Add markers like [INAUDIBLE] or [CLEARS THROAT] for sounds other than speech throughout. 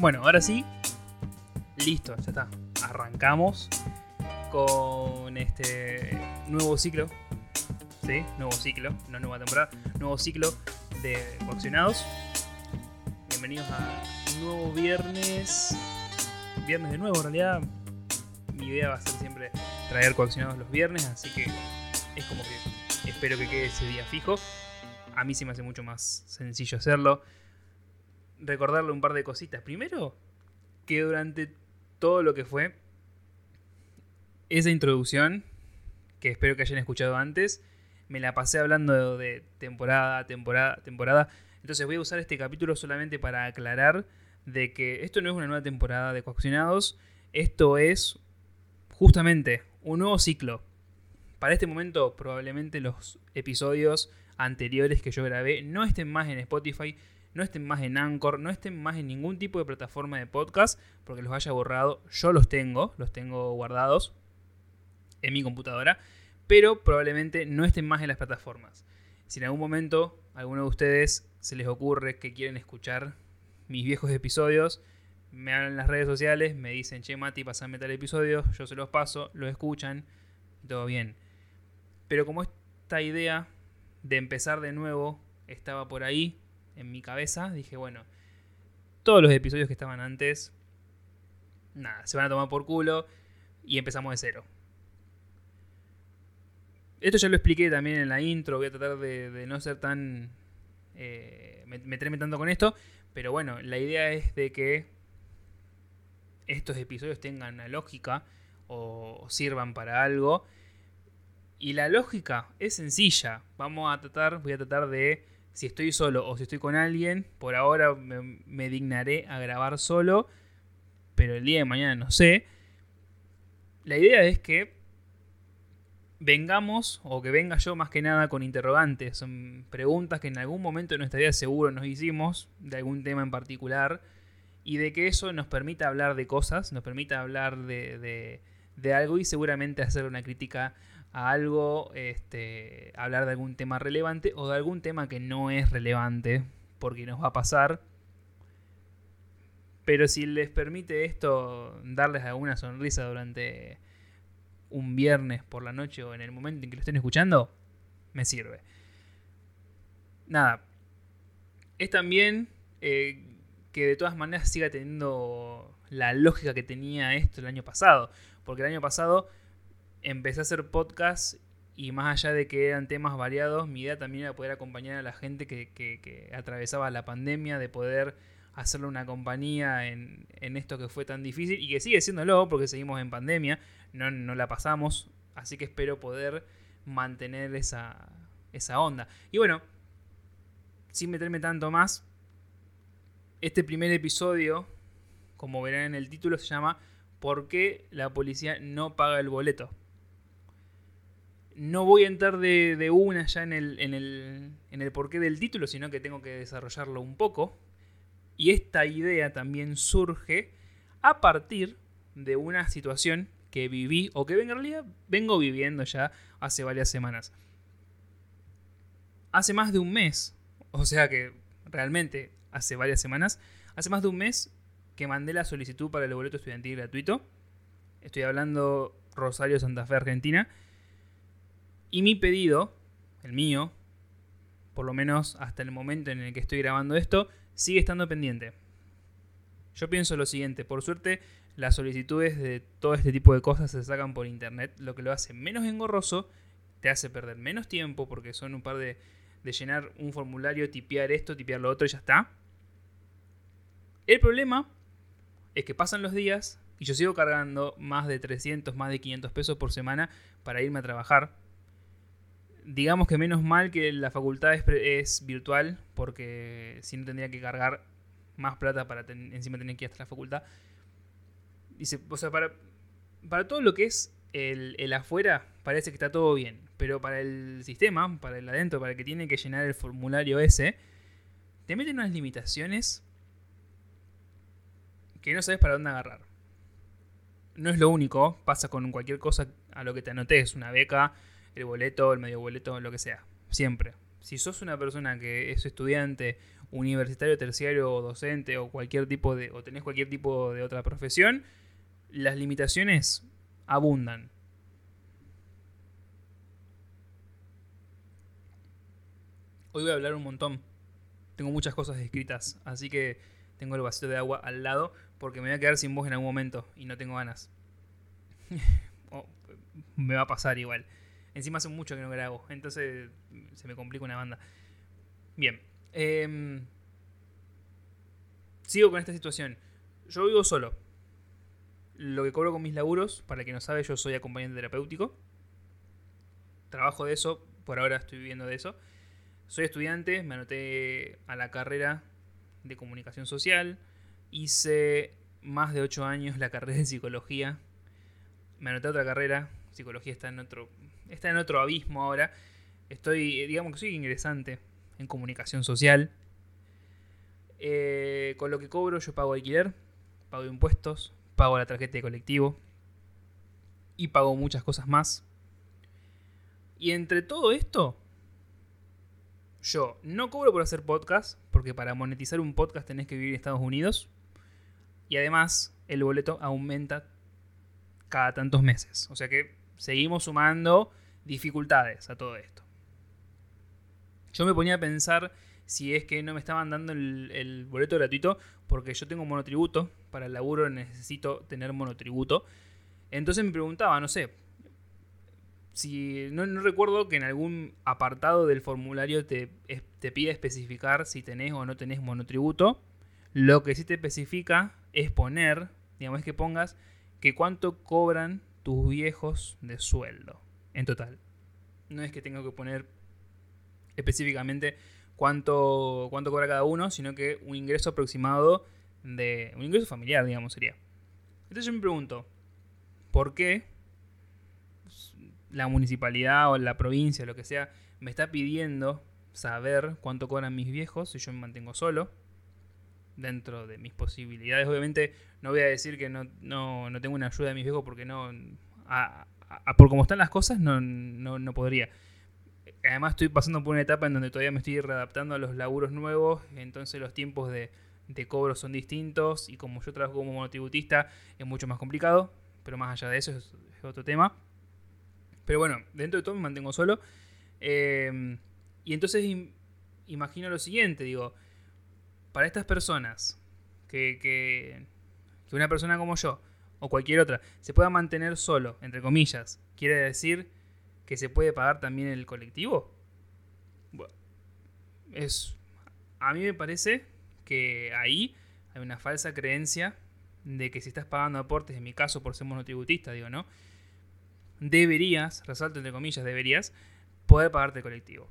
Bueno, ahora sí. Listo, ya está. Arrancamos con este nuevo ciclo. ¿Sí? Nuevo ciclo, no nueva temporada. Nuevo ciclo de coaccionados. Bienvenidos a nuevo viernes. Viernes de nuevo, en realidad. Mi idea va a ser siempre traer coaccionados los viernes, así que es como que espero que quede ese día fijo. A mí sí me hace mucho más sencillo hacerlo. Recordarle un par de cositas. Primero, que durante todo lo que fue esa introducción, que espero que hayan escuchado antes, me la pasé hablando de temporada, temporada, temporada. Entonces voy a usar este capítulo solamente para aclarar de que esto no es una nueva temporada de Coaccionados, esto es justamente un nuevo ciclo. Para este momento probablemente los episodios anteriores que yo grabé no estén más en Spotify, no estén más en Anchor, no estén más en ningún tipo de plataforma de podcast, porque los haya borrado. Yo los tengo, los tengo guardados en mi computadora, pero probablemente no estén más en las plataformas. Si en algún momento alguno de ustedes se les ocurre que quieren escuchar mis viejos episodios, me hablan en las redes sociales, me dicen, che Mati, pasame tal episodio, yo se los paso, lo escuchan, todo bien. Pero como esta idea de empezar de nuevo estaba por ahí, en mi cabeza, dije, bueno, todos los episodios que estaban antes, nada, se van a tomar por culo y empezamos de cero. Esto ya lo expliqué también en la intro, voy a tratar de, no ser tan... Eh, meterme tanto con esto, pero bueno, la idea es de que estos episodios tengan una lógica o sirvan para algo. Y la lógica es sencilla. Vamos a tratar, voy a tratar de si estoy solo o si estoy con alguien, por ahora me, dignaré a grabar solo, pero el día de mañana no sé. La idea es que vengamos, o que venga yo más que nada con interrogantes, son preguntas que en algún momento de nuestra vida seguro nos hicimos, de algún tema en particular, y de que eso nos permita hablar de cosas, nos permita hablar de, de algo y seguramente hacer una crítica a algo, este, hablar de algún tema relevante o de algún tema que no es relevante, porque nos va a pasar. Pero si les permite esto darles alguna sonrisa durante un viernes por la noche o en el momento en que lo estén escuchando, me sirve. Nada. Es también eh, que de todas maneras siga teniendo la lógica que tenía esto el año pasado. Porque el año pasado empecé a hacer podcast y más allá de que eran temas variados, mi idea también era poder acompañar a la gente que, atravesaba la pandemia, de poder hacerle una compañía en, esto que fue tan difícil y que sigue siéndolo porque seguimos en pandemia, no, no la pasamos, así que espero poder mantener esa, esa onda. Y bueno, sin meterme tanto más, este primer episodio, como verán en el título, se llama ¿Por qué la policía no paga el boleto? No voy a entrar de, una ya en el, en, el, en el porqué del título, sino que tengo que desarrollarlo un poco. Y esta idea también surge a partir de una situación que viví, o que en realidad vengo viviendo ya hace varias semanas. Hace más de un mes, o sea que realmente hace varias semanas, hace más de un mes que mandé la solicitud para el boleto estudiantil gratuito. Estoy hablando Rosario Santa Fe, Argentina y mi pedido, el mío, por lo menos hasta el momento en el que estoy grabando esto, sigue estando pendiente. Yo pienso lo siguiente, por suerte las solicitudes de todo este tipo de cosas se sacan por internet, lo que lo hace menos engorroso, te hace perder menos tiempo porque son un par de, de llenar un formulario, tipear esto, tipear lo otro y ya está. El problema es que pasan los días y yo sigo cargando más de 300, más de 500 pesos por semana para irme a trabajar digamos que menos mal que la facultad es, virtual, porque si no tendría que cargar más plata para encima tener que ir hasta la facultad. Dice, o sea, para, para todo lo que es el, el, afuera, parece que está todo bien. Pero para el sistema, para el adentro, para el que tiene que llenar el formulario ese, te meten unas limitaciones que no sabes para dónde agarrar. No es lo único, pasa con cualquier cosa a lo que te anotes, una beca, el boleto, el medio boleto, lo que sea. Siempre. Si sos una persona que es estudiante, universitario, terciario o docente o cualquier tipo de o tenés cualquier tipo de otra profesión, las limitaciones abundan. Hoy voy a hablar un montón. Tengo muchas cosas escritas, así que tengo el vasito de agua al lado porque me voy a quedar sin voz en algún momento y no tengo ganas. [LAUGHS] Oh, me va a pasar igual. Encima hace mucho que no grabo, entonces se me complica una banda. Bien. Em, sigo con esta situación. Yo vivo solo. Lo que cobro con mis laburos, para el que no sabe, yo soy acompañante terapéutico. Trabajo de eso, por ahora estoy viviendo de eso. Soy estudiante, me anoté a la carrera de comunicación social. Hice más de 8 años la carrera de psicología. Me anoté a otra carrera. Psicología está en otro está en otro abismo ahora. Estoy, digamos que soy ingresante en comunicación social. Eh, con lo que cobro yo pago alquiler, pago impuestos, pago la tarjeta de colectivo y pago muchas cosas más. Y entre todo esto, yo no cobro por hacer podcast, porque para monetizar un podcast tenés que vivir en Estados Unidos. Y además, el boleto aumenta cada tantos meses. O sea que seguimos sumando dificultades a todo esto. Yo me ponía a pensar si es que no me estaban dando el, boleto gratuito porque yo tengo monotributo, para el laburo necesito tener monotributo. Entonces me preguntaba, no sé, si no, recuerdo que en algún apartado del formulario te, te pida especificar si tenés o no tenés monotributo. Lo que sí te especifica es poner, digamos, que pongas que cuánto cobran tus viejos de sueldo en total. No es que tenga que poner específicamente cuánto, cuánto cobra cada uno, sino que un ingreso aproximado de. un ingreso familiar, digamos, sería. Entonces yo me pregunto, ¿por qué la municipalidad o la provincia, lo que sea, me está pidiendo saber cuánto cobran mis viejos si yo me mantengo solo? Dentro de mis posibilidades. Obviamente no voy a decir que no, no, tengo una ayuda de mis viejos porque no por cómo están las cosas, no, no, podría. Además estoy pasando por una etapa en donde todavía me estoy readaptando a los laburos nuevos, entonces los tiempos de, de cobro son distintos y como yo trabajo como monotributista es mucho más complicado, pero más allá de eso es, otro tema. Pero bueno, dentro de todo me mantengo solo. Eh, y entonces imagino lo siguiente, digo, para estas personas, que, que una persona como yo, o cualquier otra se pueda mantener solo, entre comillas, ¿quiere decir que se puede pagar también el colectivo? Bueno, es, a mí me parece que ahí hay una falsa creencia de que si estás pagando aportes, en mi caso por ser monotributista, digo, ¿no? Deberías, resalto entre comillas, deberías poder pagarte el colectivo.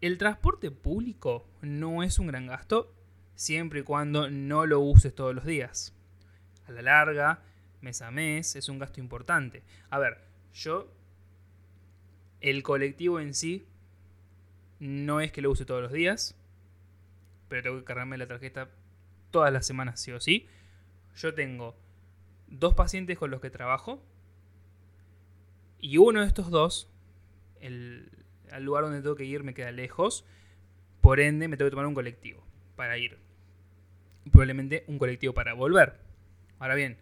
El transporte público no es un gran gasto siempre y cuando no lo uses todos los días la larga, mes a mes, es un gasto importante. A ver, yo, el colectivo en sí, no es que lo use todos los días, pero tengo que cargarme la tarjeta todas las semanas, sí o sí. Yo tengo dos pacientes con los que trabajo y uno de estos dos, el, al lugar donde tengo que ir me queda lejos, por ende me tengo que tomar un colectivo para ir. Probablemente un colectivo para volver. Ahora bien,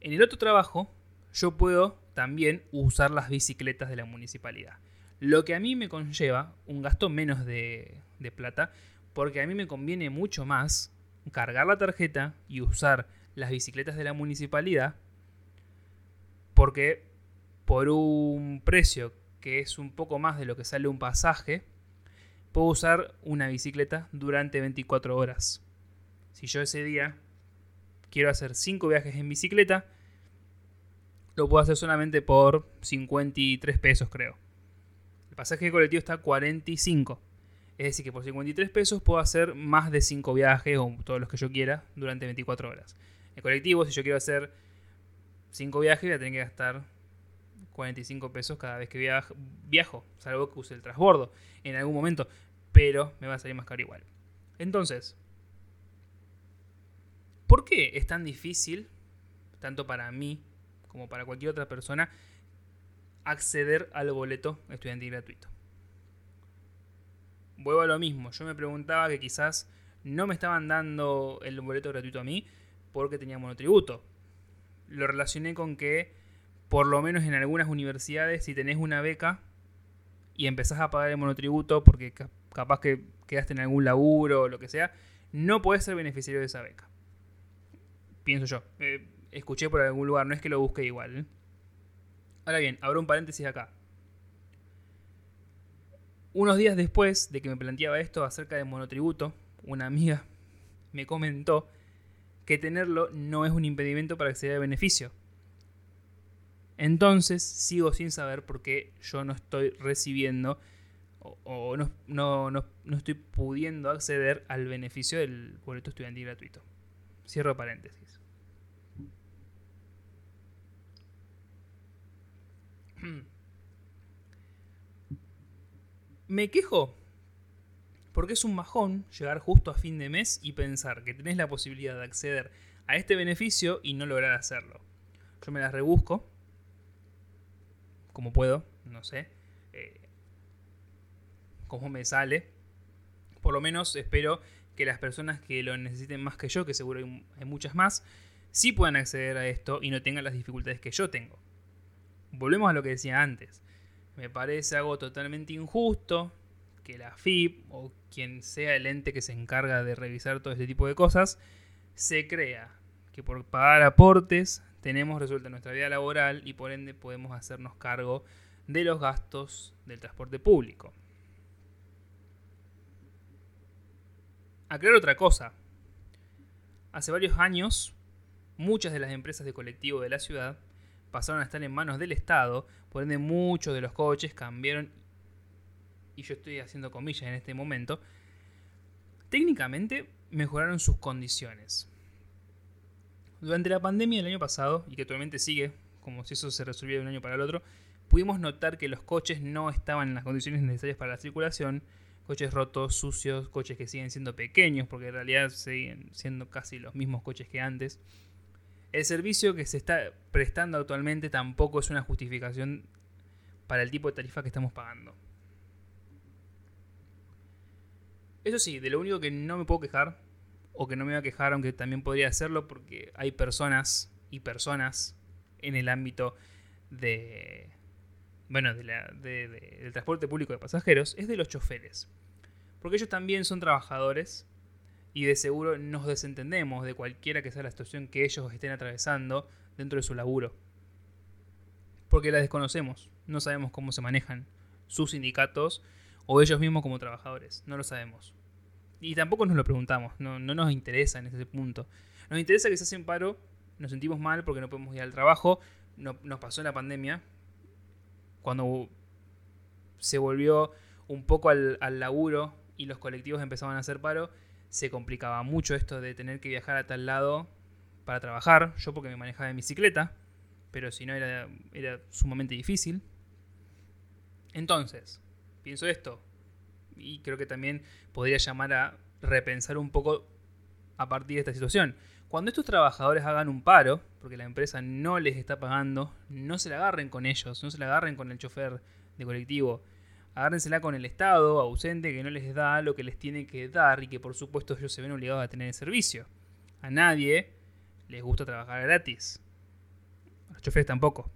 en el otro trabajo yo puedo también usar las bicicletas de la municipalidad. Lo que a mí me conlleva un gasto menos de, plata, porque a mí me conviene mucho más cargar la tarjeta y usar las bicicletas de la municipalidad, porque por un precio que es un poco más de lo que sale un pasaje, puedo usar una bicicleta durante 24 horas. Si yo ese día quiero hacer 5 viajes en bicicleta, lo puedo hacer solamente por 53 pesos, creo. El pasaje colectivo está a 45. Es decir, que por 53 pesos puedo hacer más de 5 viajes o todos los que yo quiera durante 24 horas. El colectivo, si yo quiero hacer 5 viajes, voy a tener que gastar 45 pesos cada vez que viajo, salvo que use el transbordo en algún momento, pero me va a salir más caro igual. Entonces, ¿Por qué es tan difícil, tanto para mí como para cualquier otra persona, acceder al boleto estudiantil gratuito? vuelvo a lo mismo. Yo me preguntaba que quizás no me estaban dando el boleto gratuito a mí porque tenía monotributo. Lo relacioné con que, por lo menos en algunas universidades, si tenés una beca y empezás a pagar el monotributo porque capaz que quedaste en algún laburo o lo que sea, no puedes ser beneficiario de esa beca. Pienso yo. Eh, escuché por algún lugar, no es que lo busque igual. ¿eh? Ahora bien, abro un paréntesis acá. Unos días después de que me planteaba esto acerca del monotributo, una amiga [LAUGHS] me comentó que tenerlo no es un impedimento para acceder al beneficio. Entonces sigo sin saber por qué yo no estoy recibiendo o, no, no, no, estoy pudiendo acceder al beneficio del boleto estudiantil gratuito. Cierro paréntesis. Me quejo porque es un majón llegar justo a fin de mes y pensar que tenés la posibilidad de acceder a este beneficio y no lograr hacerlo. Yo me las rebusco, como puedo, no sé, eh, cómo me sale. Por lo menos espero que las personas que lo necesiten más que yo, que seguro hay muchas más, sí puedan acceder a esto y no tengan las dificultades que yo tengo. Volvemos a lo que decía antes. Me parece algo totalmente injusto que la FIP o quien sea el ente que se encarga de revisar todo este tipo de cosas se crea que por pagar aportes tenemos resuelta nuestra vida laboral y por ende podemos hacernos cargo de los gastos del transporte público. Aclarar otra cosa. Hace varios años, muchas de las empresas de colectivo de la ciudad pasaron a estar en manos del Estado, por ende muchos de los coches cambiaron, y yo estoy haciendo comillas en este momento, técnicamente mejoraron sus condiciones. Durante la pandemia del año pasado, y que actualmente sigue, como si eso se resolviera de un año para el otro, pudimos notar que los coches no estaban en las condiciones necesarias para la circulación, coches rotos, sucios, coches que siguen siendo pequeños, porque en realidad siguen siendo casi los mismos coches que antes. El servicio que se está prestando actualmente tampoco es una justificación para el tipo de tarifa que estamos pagando. Eso sí, de lo único que no me puedo quejar, o que no me voy a quejar, aunque también podría hacerlo, porque hay personas y personas en el ámbito de. Bueno, del transporte público de pasajeros, es de los choferes. Porque ellos también son trabajadores y de seguro nos desentendemos de cualquiera que sea la situación que ellos estén atravesando dentro de su laburo. Porque la desconocemos, no sabemos cómo se manejan sus sindicatos o ellos mismos como trabajadores, no lo sabemos. Y tampoco nos lo preguntamos, no, nos interesa en ese punto. Nos interesa que se hacen paro, nos sentimos mal porque no podemos ir al trabajo, nos pasó en la pandemia, cuando se volvió un poco al, al laburo y los colectivos empezaban a hacer paro, se complicaba mucho esto de tener que viajar a tal lado para trabajar. Yo porque me manejaba en bicicleta, pero si no era, era sumamente difícil. Entonces, pienso esto, y creo que también podría llamar a repensar un poco a partir de esta situación. Cuando estos trabajadores hagan un paro, porque la empresa no les está pagando, no se la agarren con ellos, no se la agarren con el chofer de colectivo, agárrensela con el Estado ausente que no les da lo que les tiene que dar y que por supuesto ellos se ven obligados a tener el servicio. A nadie les gusta trabajar gratis. A los choferes tampoco.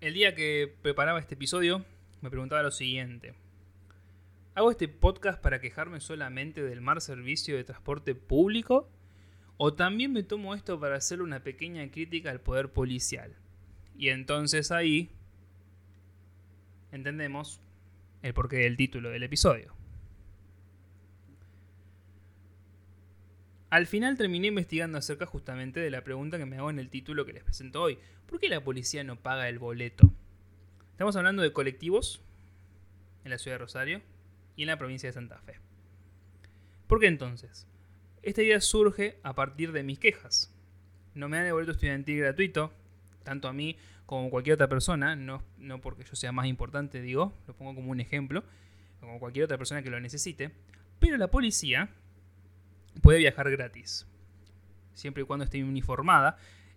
El día que preparaba este episodio me preguntaba lo siguiente. ¿Hago este podcast para quejarme solamente del mal servicio de transporte público? O también me tomo esto para hacer una pequeña crítica al poder policial. Y entonces ahí entendemos el porqué del título del episodio. Al final terminé investigando acerca justamente de la pregunta que me hago en el título que les presento hoy. ¿Por qué la policía no paga el boleto? Estamos hablando de colectivos en la ciudad de Rosario y en la provincia de Santa Fe. ¿Por qué entonces? Esta idea surge a partir de mis quejas. No me dan el boleto estudiantil gratuito, tanto a mí como a cualquier otra persona, no, no porque yo sea más importante, digo, lo pongo como un ejemplo, como cualquier otra persona que lo necesite, pero la policía puede viajar gratis, siempre y cuando esté uniformada,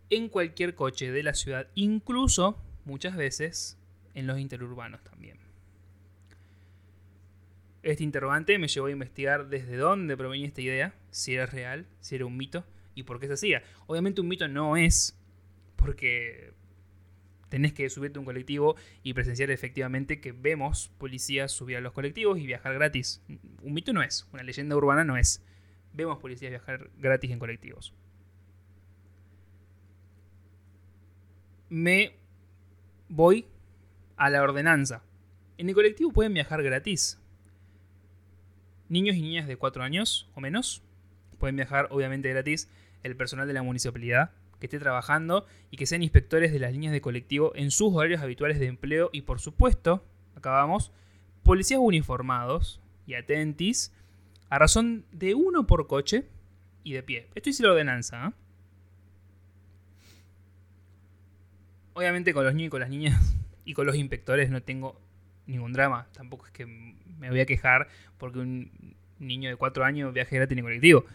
en cualquier coche de la ciudad, incluso muchas veces en los interurbanos también. Este interrogante me llevó a investigar desde dónde provenía esta idea, si era real, si era un mito y por qué se hacía. Obviamente un mito no es, porque tenés que subirte a un colectivo y presenciar efectivamente que vemos policías subir a los colectivos y viajar gratis. Un mito no es, una leyenda urbana no es. Vemos policías viajar gratis en colectivos. Me voy a la ordenanza. En el colectivo pueden viajar gratis. Niños y niñas de 4 años o menos pueden viajar obviamente gratis. El personal de la municipalidad que esté trabajando y que sean inspectores de las líneas de colectivo en sus horarios habituales de empleo y por supuesto, acabamos, policías uniformados y atentis a razón de uno por coche y de pie. Esto dice la ordenanza. ¿eh? Obviamente con los niños y con las niñas [LAUGHS] y con los inspectores no tengo ningún drama. Tampoco es que me voy a quejar porque un niño de 4 años viaje gratis en colectivo.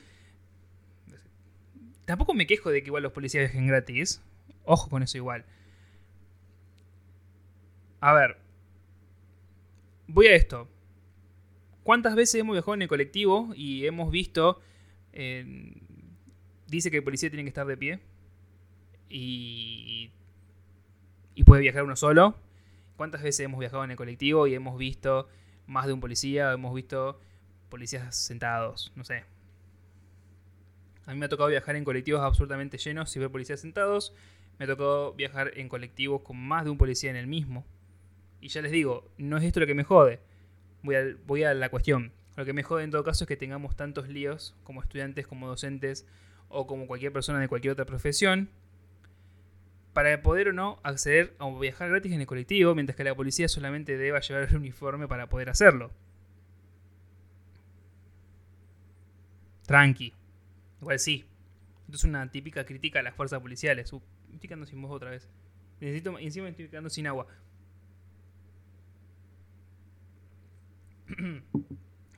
Tampoco me quejo de que igual los policías viajen gratis. Ojo con eso igual. A ver. Voy a esto. ¿Cuántas veces hemos viajado en el colectivo y hemos visto... Eh, dice que el policía tiene que estar de pie. Y... Y puede viajar uno solo. ¿Cuántas veces hemos viajado en el colectivo y hemos visto más de un policía? hemos visto policías sentados. No sé. A mí me ha tocado viajar en colectivos absolutamente llenos y ver policías sentados. Me ha tocado viajar en colectivos con más de un policía en el mismo. Y ya les digo, no es esto lo que me jode. Voy a, voy a la cuestión. Lo que me jode en todo caso es que tengamos tantos líos como estudiantes, como docentes o como cualquier persona de cualquier otra profesión para poder o no acceder a viajar gratis en el colectivo, mientras que la policía solamente deba llevar el uniforme para poder hacerlo. Tranqui. Igual sí. Esto es una típica crítica a las fuerzas policiales. Uh, estoy quedando sin voz otra vez. Necesito, encima estoy quedando sin agua. [CLEARS THROAT]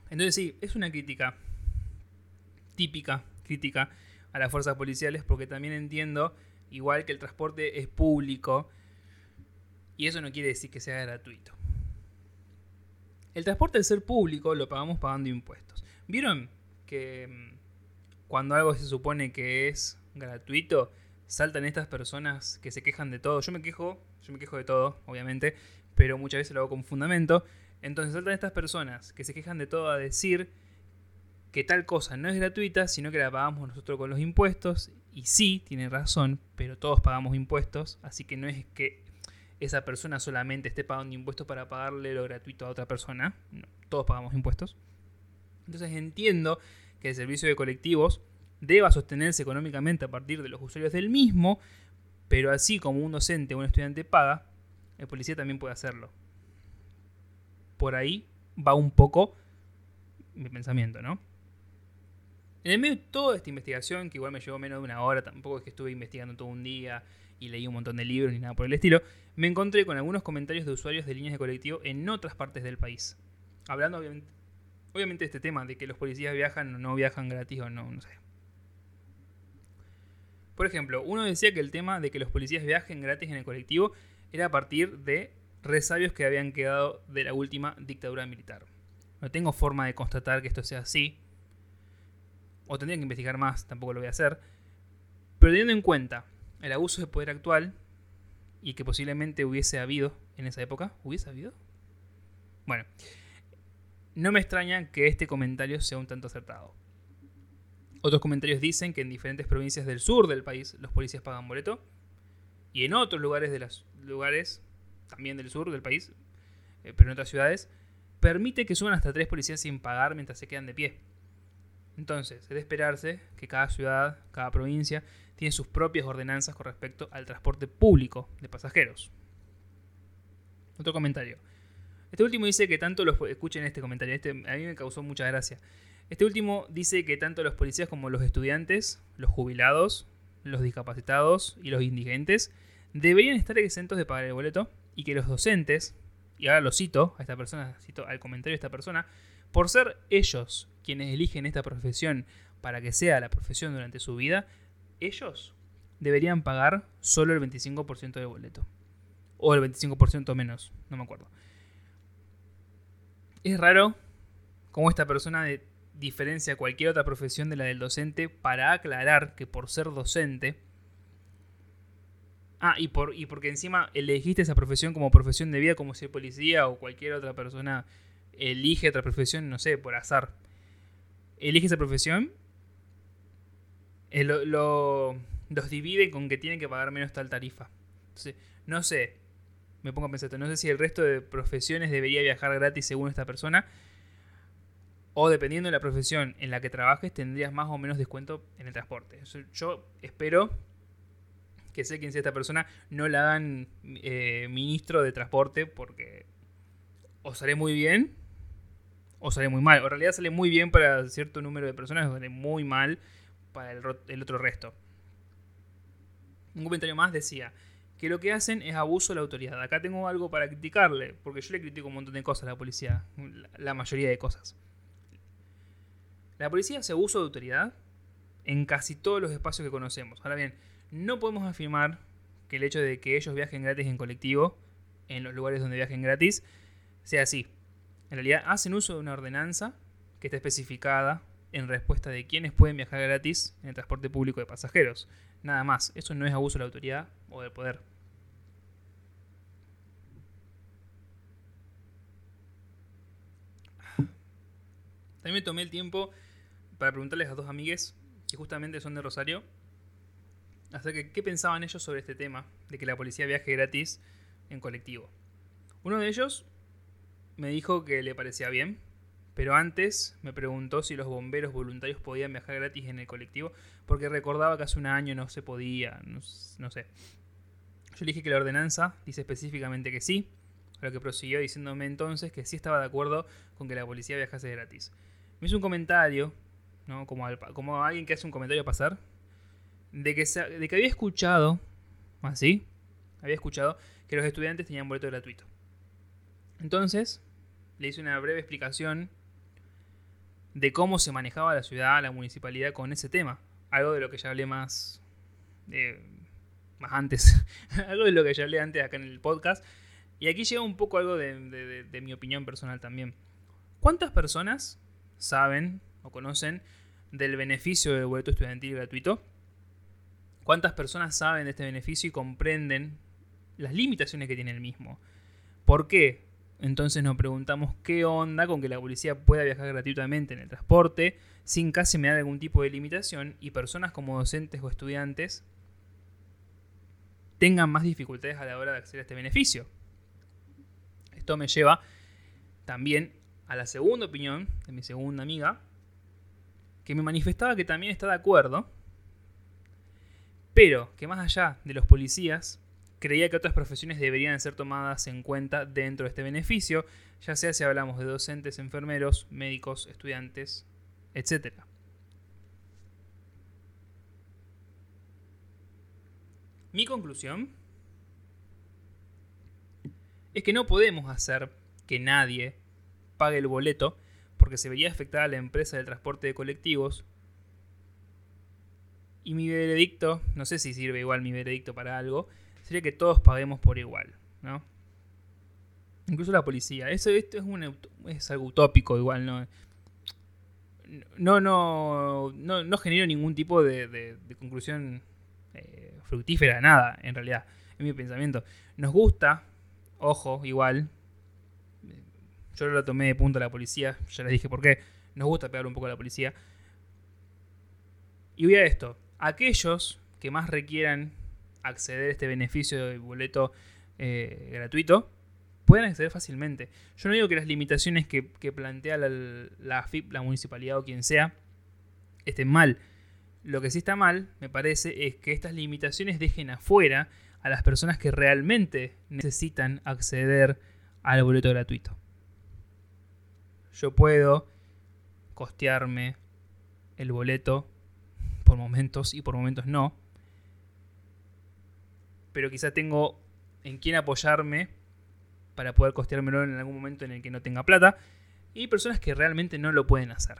Entonces sí, es una crítica típica, crítica a las fuerzas policiales porque también entiendo, igual que el transporte es público, y eso no quiere decir que sea gratuito. El transporte al ser público lo pagamos pagando impuestos. ¿Vieron que mm, cuando algo se supone que es gratuito, saltan estas personas que se quejan de todo. Yo me quejo, yo me quejo de todo, obviamente, pero muchas veces lo hago con fundamento. Entonces saltan estas personas que se quejan de todo a decir que tal cosa no es gratuita, sino que la pagamos nosotros con los impuestos. Y sí, tiene razón, pero todos pagamos impuestos, así que no es que esa persona solamente esté pagando impuestos para pagarle lo gratuito a otra persona. todos pagamos impuestos. Entonces entiendo que el servicio de colectivos deba sostenerse económicamente a partir de los usuarios del mismo, pero así como un docente o un estudiante paga, el policía también puede hacerlo. Por ahí va un poco mi pensamiento, ¿no? En el medio de toda esta investigación, que igual me llevó menos de una hora, tampoco es que estuve investigando todo un día y leí un montón de libros ni nada por el estilo, me encontré con algunos comentarios de usuarios de líneas de colectivo en otras partes del país. Hablando obviamente Obviamente este tema de que los policías viajan o no viajan gratis o no, no sé. Por ejemplo, uno decía que el tema de que los policías viajen gratis en el colectivo era a partir de resabios que habían quedado de la última dictadura militar. No tengo forma de constatar que esto sea así. O tendría que investigar más, tampoco lo voy a hacer. Pero teniendo en cuenta el abuso de poder actual y que posiblemente hubiese habido en esa época, ¿hubiese habido? Bueno, no me extraña que este comentario sea un tanto acertado. Otros comentarios dicen que en diferentes provincias del sur del país los policías pagan boleto y en otros lugares de los lugares también del sur del país, eh, pero en otras ciudades, permite que suban hasta tres policías sin pagar mientras se quedan de pie. Entonces, es de esperarse que cada ciudad, cada provincia, tiene sus propias ordenanzas con respecto al transporte público de pasajeros. Otro comentario. Este último dice que tanto los... Escuchen este comentario, este a mí me causó mucha gracia. Este último dice que tanto los policías como los estudiantes, los jubilados, los discapacitados y los indigentes deberían estar exentos de pagar el boleto y que los docentes, y ahora lo cito a esta persona, cito al comentario de esta persona, por ser ellos quienes eligen esta profesión para que sea la profesión durante su vida, ellos deberían pagar solo el 25% del boleto. O el 25% menos, no me acuerdo. Es raro cómo esta persona diferencia cualquier otra profesión de la del docente para aclarar que por ser docente... Ah, y, por, y porque encima elegiste esa profesión como profesión de vida, como ser policía o cualquier otra persona elige otra profesión, no sé, por azar. Elige esa profesión, eh, lo, los divide con que tienen que pagar menos tal tarifa. No sé, me pongo a pensar esto, no sé si el resto de profesiones debería viajar gratis según esta persona, o dependiendo de la profesión en la que trabajes, tendrías más o menos descuento en el transporte. Yo espero que sé quién sea esta persona, no la hagan eh, ministro de transporte porque o sale muy bien o sale muy mal. O en realidad sale muy bien para cierto número de personas o sale muy mal para el, otro resto. Un comentario más decía que lo que hacen es abuso de la autoridad. Acá tengo algo para criticarle, porque yo le critico un montón de cosas a la policía, la mayoría de cosas. La policía hace uso de autoridad en casi todos los espacios que conocemos. Ahora bien, no podemos afirmar que el hecho de que ellos viajen gratis en colectivo, en los lugares donde viajen gratis, sea así. En realidad hacen uso de una ordenanza que está especificada en respuesta de quienes pueden viajar gratis en el transporte público de pasajeros. Nada más, eso no es abuso de la autoridad o del poder. También me tomé el tiempo para preguntarles a dos amigues que justamente son de Rosario acerca de qué pensaban ellos sobre este tema de que la policía viaje gratis en colectivo. Uno de ellos me dijo que le parecía bien, pero antes me preguntó si los bomberos voluntarios podían viajar gratis en el colectivo, porque recordaba que hace un año no se podía, no, sé. Yo le dije que la ordenanza dice específicamente que sí, a lo que prosiguió diciéndome entonces que sí estaba de acuerdo con que la policía viajase gratis. Me hizo un comentario ¿no? Como, como alguien que hace un comentario a pasar, de que, de que había escuchado, así, había escuchado que los estudiantes tenían boleto gratuito. Entonces, le hice una breve explicación de cómo se manejaba la ciudad, la municipalidad con ese tema. Algo de lo que ya hablé más, más antes. [LAUGHS] algo de lo que ya hablé antes acá en el podcast. Y aquí llega un poco algo de, de mi opinión personal también. ¿Cuántas personas saben o conocen del beneficio del boleto estudiantil gratuito. ¿Cuántas personas saben de este beneficio y comprenden las limitaciones que tiene el mismo? ¿Por qué? Entonces nos preguntamos qué onda con que la policía pueda viajar gratuitamente en el transporte sin casi me dar algún tipo de limitación y personas como docentes o estudiantes tengan más dificultades a la hora de acceder a este beneficio. Esto me lleva también a la segunda opinión de mi segunda amiga, que me manifestaba que también está de acuerdo, pero que más allá de los policías, creía que otras profesiones deberían ser tomadas en cuenta dentro de este beneficio, ya sea si hablamos de docentes, enfermeros, médicos, estudiantes, etc. Mi conclusión es que no podemos hacer que nadie pague el boleto porque se vería afectada la empresa del transporte de colectivos. Y mi veredicto, no sé si sirve igual mi veredicto para algo, sería que todos paguemos por igual, ¿no? Incluso la policía. Eso esto es, un, algo utópico igual, ¿no? No, no, no, no genero ningún tipo de, conclusión eh, fructífera, nada, en realidad, en mi pensamiento. Nos gusta, ojo, igual, yo lo tomé de punto a la policía, ya les dije por qué. Nos gusta pegar un poco a la policía. Y voy esto. Aquellos que más requieran acceder a este beneficio de boleto eh, gratuito, pueden acceder fácilmente. Yo no digo que las limitaciones que, plantea la, la la municipalidad o quien sea, estén mal. Lo que sí está mal, me parece, es que estas limitaciones dejen afuera a las personas que realmente necesitan acceder al boleto gratuito yo puedo costearme el boleto por momentos y por momentos no. Pero quizá tengo en quién apoyarme para poder costeármelo en algún momento en el que no tenga plata. Y personas que realmente no lo pueden hacer.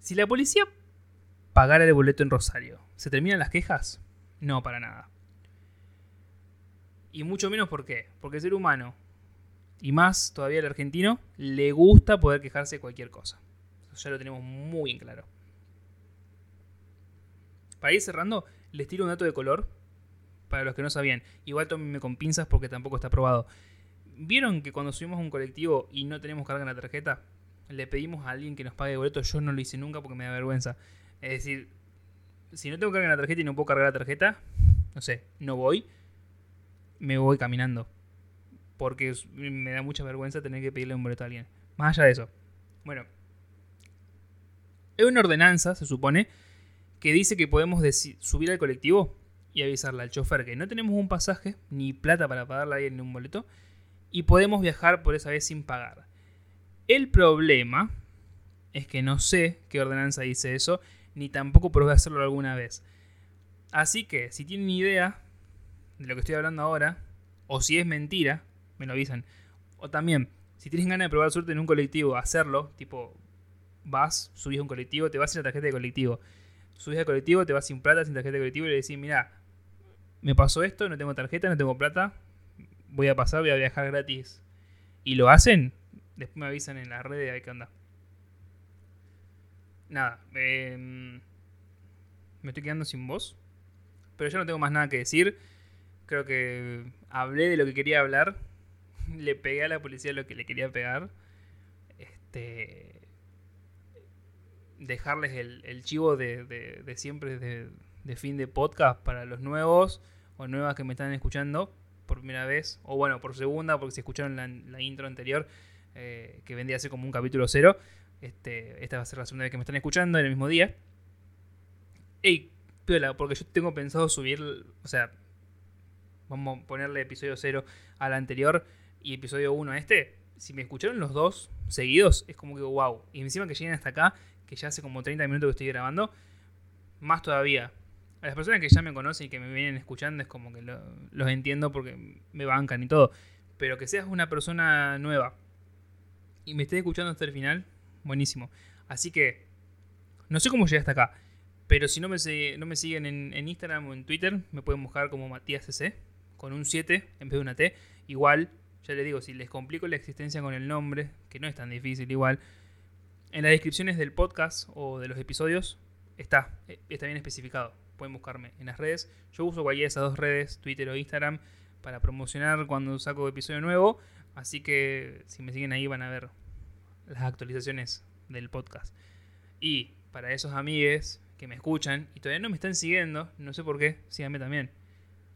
Si la policía pagara el boleto en Rosario, ¿se terminan las quejas? No, para nada. Y mucho menos por qué. Porque el ser humano, y más todavía el argentino, le gusta poder quejarse de cualquier cosa. Eso ya lo tenemos muy en claro. Para ir cerrando, les tiro un dato de color. Para los que no sabían. Igual tómenme con pinzas porque tampoco está probado. ¿Vieron que cuando subimos un colectivo y no tenemos carga en la tarjeta? Le pedimos a alguien que nos pague boleto. Yo no lo hice nunca porque me da vergüenza. Es decir, si no tengo carga en la tarjeta y no puedo cargar la tarjeta, no sé, no voy, me voy caminando. Porque me da mucha vergüenza tener que pedirle un boleto a alguien. Más allá de eso. Bueno, hay una ordenanza, se supone, que dice que podemos subir al colectivo y avisarle al chofer que no tenemos un pasaje ni plata para pagarle a alguien un boleto y podemos viajar por esa vez sin pagar. El problema es que no sé qué ordenanza dice eso ni tampoco probé hacerlo alguna vez. Así que, si tienen idea de lo que estoy hablando ahora, o si es mentira, me lo avisan. O también, si tienes ganas de probar suerte en un colectivo, hacerlo, tipo, vas, subís a un colectivo, te vas sin la tarjeta de colectivo. Subís al colectivo, te vas sin plata, sin tarjeta de colectivo y le decís, mira, me pasó esto, no tengo tarjeta, no tengo plata, voy a pasar, voy a viajar gratis. Y lo hacen, después me avisan en las redes de qué onda nada, em, me estoy quedando sin voz. Pero ya no tengo más nada que decir. Creo que hablé de lo que quería hablar. [LAUGHS] Le pegué a la policía lo que le quería pegar. Este. Dejarles el, chivo de, siempre de, fin de podcast para los nuevos o nuevas que me están escuchando por primera vez. O bueno, por segunda, porque si escucharon la, intro anterior, eh, que vendría a ser como un capítulo cero. Este, esta va a ser la segunda vez que me están escuchando en el mismo día. Ey, piola, porque yo tengo pensado subir, o sea, vamos a ponerle episodio 0 al anterior y episodio 1 a este. Si me escucharon los dos seguidos, es como que wow. Y encima que lleguen hasta acá, que ya hace como 30 minutos que estoy grabando, más todavía. A las personas que ya me conocen y que me vienen escuchando es como que los entiendo porque me bancan y todo. Pero que seas una persona nueva y me estés escuchando hasta el final, buenísimo. Así que, no sé cómo llegué hasta acá, pero si no me, no me siguen en, Instagram o en Twitter, me pueden buscar como Matías CC, con un 7 en vez de una T. Igual, ya les digo, si les complico la existencia con el nombre, que no es tan difícil igual, en las descripciones del podcast o de los episodios está, eh, está bien especificado. Pueden buscarme en las redes. Yo uso cualquiera de esas dos redes, Twitter o Instagram, para promocionar cuando saco episodio nuevo. Así que si me siguen ahí van a ver las actualizaciones del podcast. Y para esos amigues que me escuchan y todavía no me están siguiendo, no sé por qué, síganme también.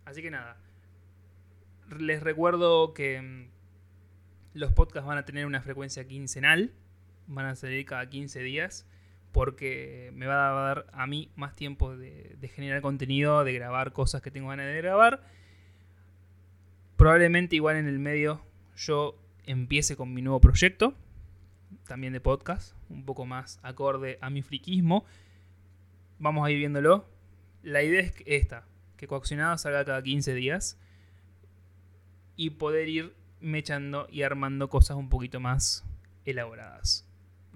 Así que nada, les recuerdo que mm, los podcasts van a tener una frecuencia quincenal, van a salir cada 15 días, porque me va a dar a mí más tiempo de, generar contenido, de grabar cosas que tengo ganas de grabar. Probablemente igual en el medio yo empiece con mi nuevo proyecto, también de podcast, un poco más acorde a mi friquismo. Vamos a ir viéndolo. La idea es esta, que Coaccionado salga cada 15 días y poder ir mechando y armando cosas un poquito más elaboradas.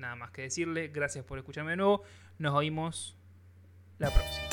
Nada más que decirle, gracias por escucharme de nuevo, nos oímos la próxima.